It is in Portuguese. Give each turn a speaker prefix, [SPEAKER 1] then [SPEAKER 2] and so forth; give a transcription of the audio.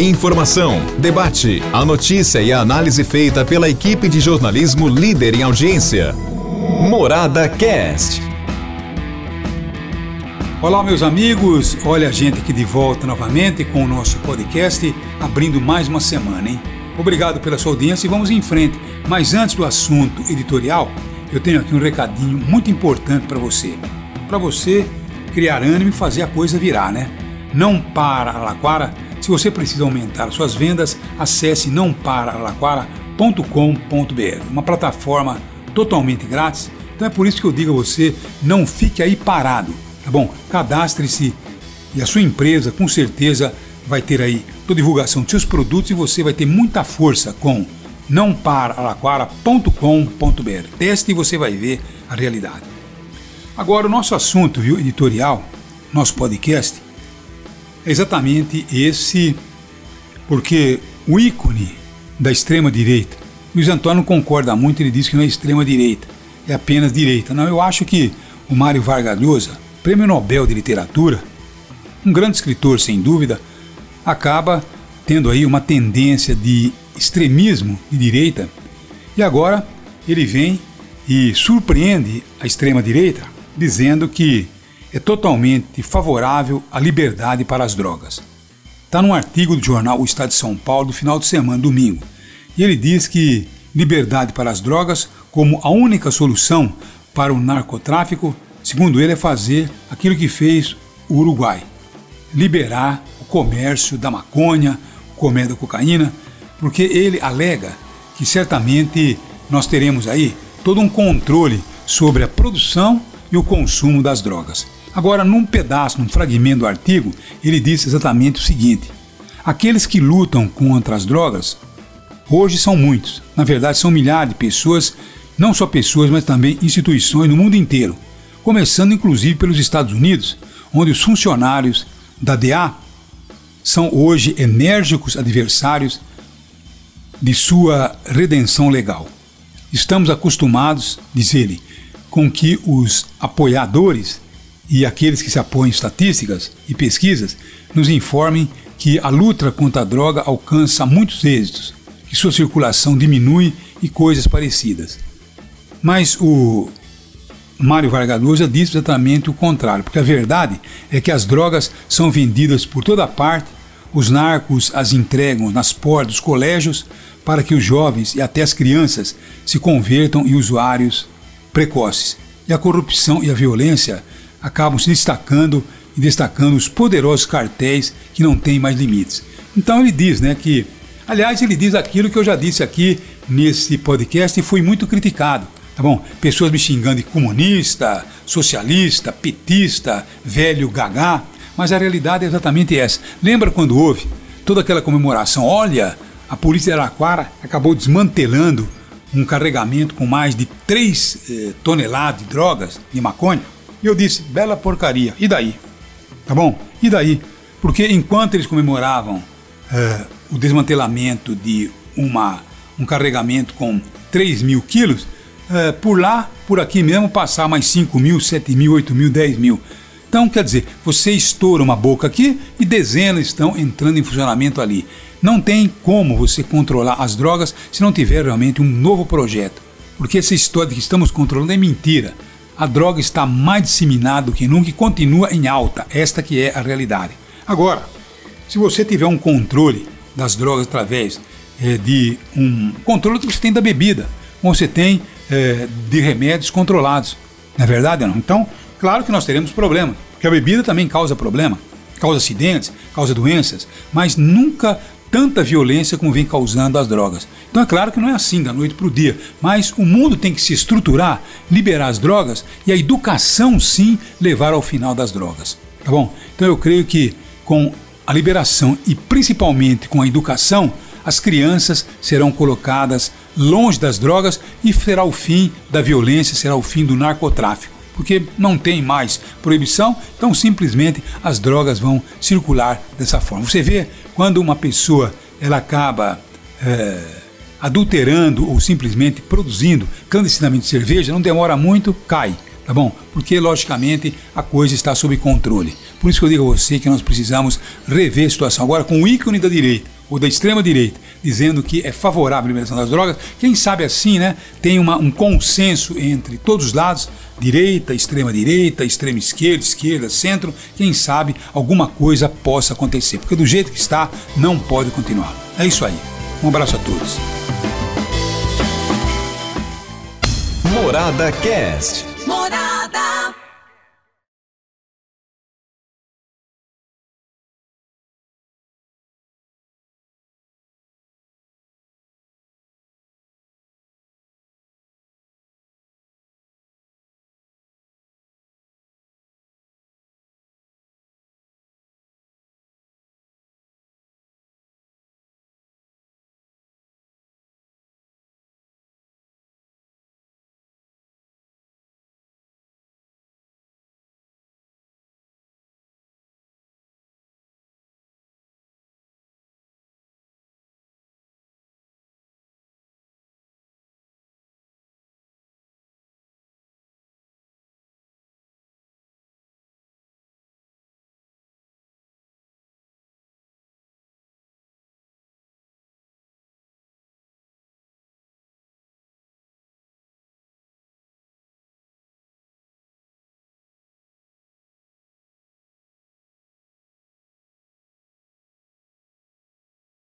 [SPEAKER 1] Informação, debate, a notícia e a análise feita pela equipe de jornalismo líder em audiência. Morada Cast.
[SPEAKER 2] Olá, meus amigos. Olha a gente aqui de volta novamente com o nosso podcast, abrindo mais uma semana, hein? Obrigado pela sua audiência e vamos em frente. Mas antes do assunto editorial, eu tenho aqui um recadinho muito importante para você. Para você criar ânimo e fazer a coisa virar, né? Não para a Laquara se você precisa aumentar suas vendas, acesse nãoparalaquara.com.br, uma plataforma totalmente grátis. Então é por isso que eu digo a você, não fique aí parado, tá bom? Cadastre-se e a sua empresa com certeza vai ter aí toda a divulgação de seus produtos e você vai ter muita força com nãoparalaquara.com.br. Teste e você vai ver a realidade. Agora o nosso assunto, viu, editorial, nosso podcast, é exatamente esse, porque o ícone da extrema-direita, Luiz Antônio concorda muito, ele diz que não é extrema-direita, é apenas direita. Não, eu acho que o Mário Vargas Llosa, prêmio Nobel de Literatura, um grande escritor sem dúvida, acaba tendo aí uma tendência de extremismo de direita e agora ele vem e surpreende a extrema-direita dizendo que é totalmente favorável à liberdade para as drogas. Está num artigo do jornal O Estado de São Paulo final de semana, domingo, e ele diz que liberdade para as drogas como a única solução para o narcotráfico, segundo ele, é fazer aquilo que fez o Uruguai: liberar o comércio da maconha, o comércio da cocaína, porque ele alega que certamente nós teremos aí todo um controle sobre a produção e o consumo das drogas. Agora, num pedaço, num fragmento do artigo, ele disse exatamente o seguinte: aqueles que lutam contra as drogas hoje são muitos. Na verdade, são milhares de pessoas, não só pessoas, mas também instituições no mundo inteiro, começando inclusive pelos Estados Unidos, onde os funcionários da DA são hoje enérgicos adversários de sua redenção legal. Estamos acostumados, diz ele, com que os apoiadores e aqueles que se apoiam em estatísticas e pesquisas nos informem que a luta contra a droga alcança muitos êxitos, que sua circulação diminui e coisas parecidas. Mas o Mário Vargas Llosa diz exatamente o contrário, porque a verdade é que as drogas são vendidas por toda parte, os narcos as entregam nas portas dos colégios para que os jovens e até as crianças se convertam em usuários precoces. E a corrupção e a violência acabam se destacando e destacando os poderosos cartéis que não têm mais limites. Então ele diz, né, que, aliás, ele diz aquilo que eu já disse aqui nesse podcast e fui muito criticado, tá bom? Pessoas me xingando de comunista, socialista, petista, velho gagá, mas a realidade é exatamente essa. Lembra quando houve toda aquela comemoração? Olha, a polícia de Araquara acabou desmantelando um carregamento com mais de 3 eh, toneladas de drogas, de maconha. E eu disse, bela porcaria, e daí? Tá bom? E daí? Porque enquanto eles comemoravam eh, o desmantelamento de uma, um carregamento com 3 mil quilos, eh, por lá, por aqui mesmo, passar mais 5 mil, 7 mil, 8 mil, 10 mil. Então, quer dizer, você estoura uma boca aqui e dezenas estão entrando em funcionamento ali. Não tem como você controlar as drogas se não tiver realmente um novo projeto. Porque essa história de que estamos controlando é mentira. A droga está mais disseminada do que nunca e continua em alta. Esta que é a realidade. Agora, se você tiver um controle das drogas através é, de um controle que você tem da bebida, ou você tem é, de remédios controlados, não é verdade não? Então, claro que nós teremos problemas, porque a bebida também causa problema, causa acidentes, causa doenças, mas nunca tanta violência como vem causando as drogas. Então é claro que não é assim da noite para o dia, mas o mundo tem que se estruturar, liberar as drogas e a educação sim levar ao final das drogas. Tá bom? Então eu creio que com a liberação e principalmente com a educação, as crianças serão colocadas longe das drogas e será o fim da violência, será o fim do narcotráfico porque não tem mais proibição, então simplesmente as drogas vão circular dessa forma. Você vê quando uma pessoa ela acaba é, adulterando ou simplesmente produzindo clandestinamente cerveja, não demora muito, cai. tá bom? Porque, logicamente, a coisa está sob controle. Por isso que eu digo a você que nós precisamos rever a situação. Agora, com o ícone da direita, ou da extrema direita, dizendo que é favorável a liberação das drogas, quem sabe assim, né, tem uma, um consenso entre todos os lados, direita, extrema direita, extrema esquerda, esquerda, centro, quem sabe alguma coisa possa acontecer, porque do jeito que está, não pode continuar. É isso aí. Um abraço a todos.
[SPEAKER 1] Morada Cast.
[SPEAKER 3] Morada.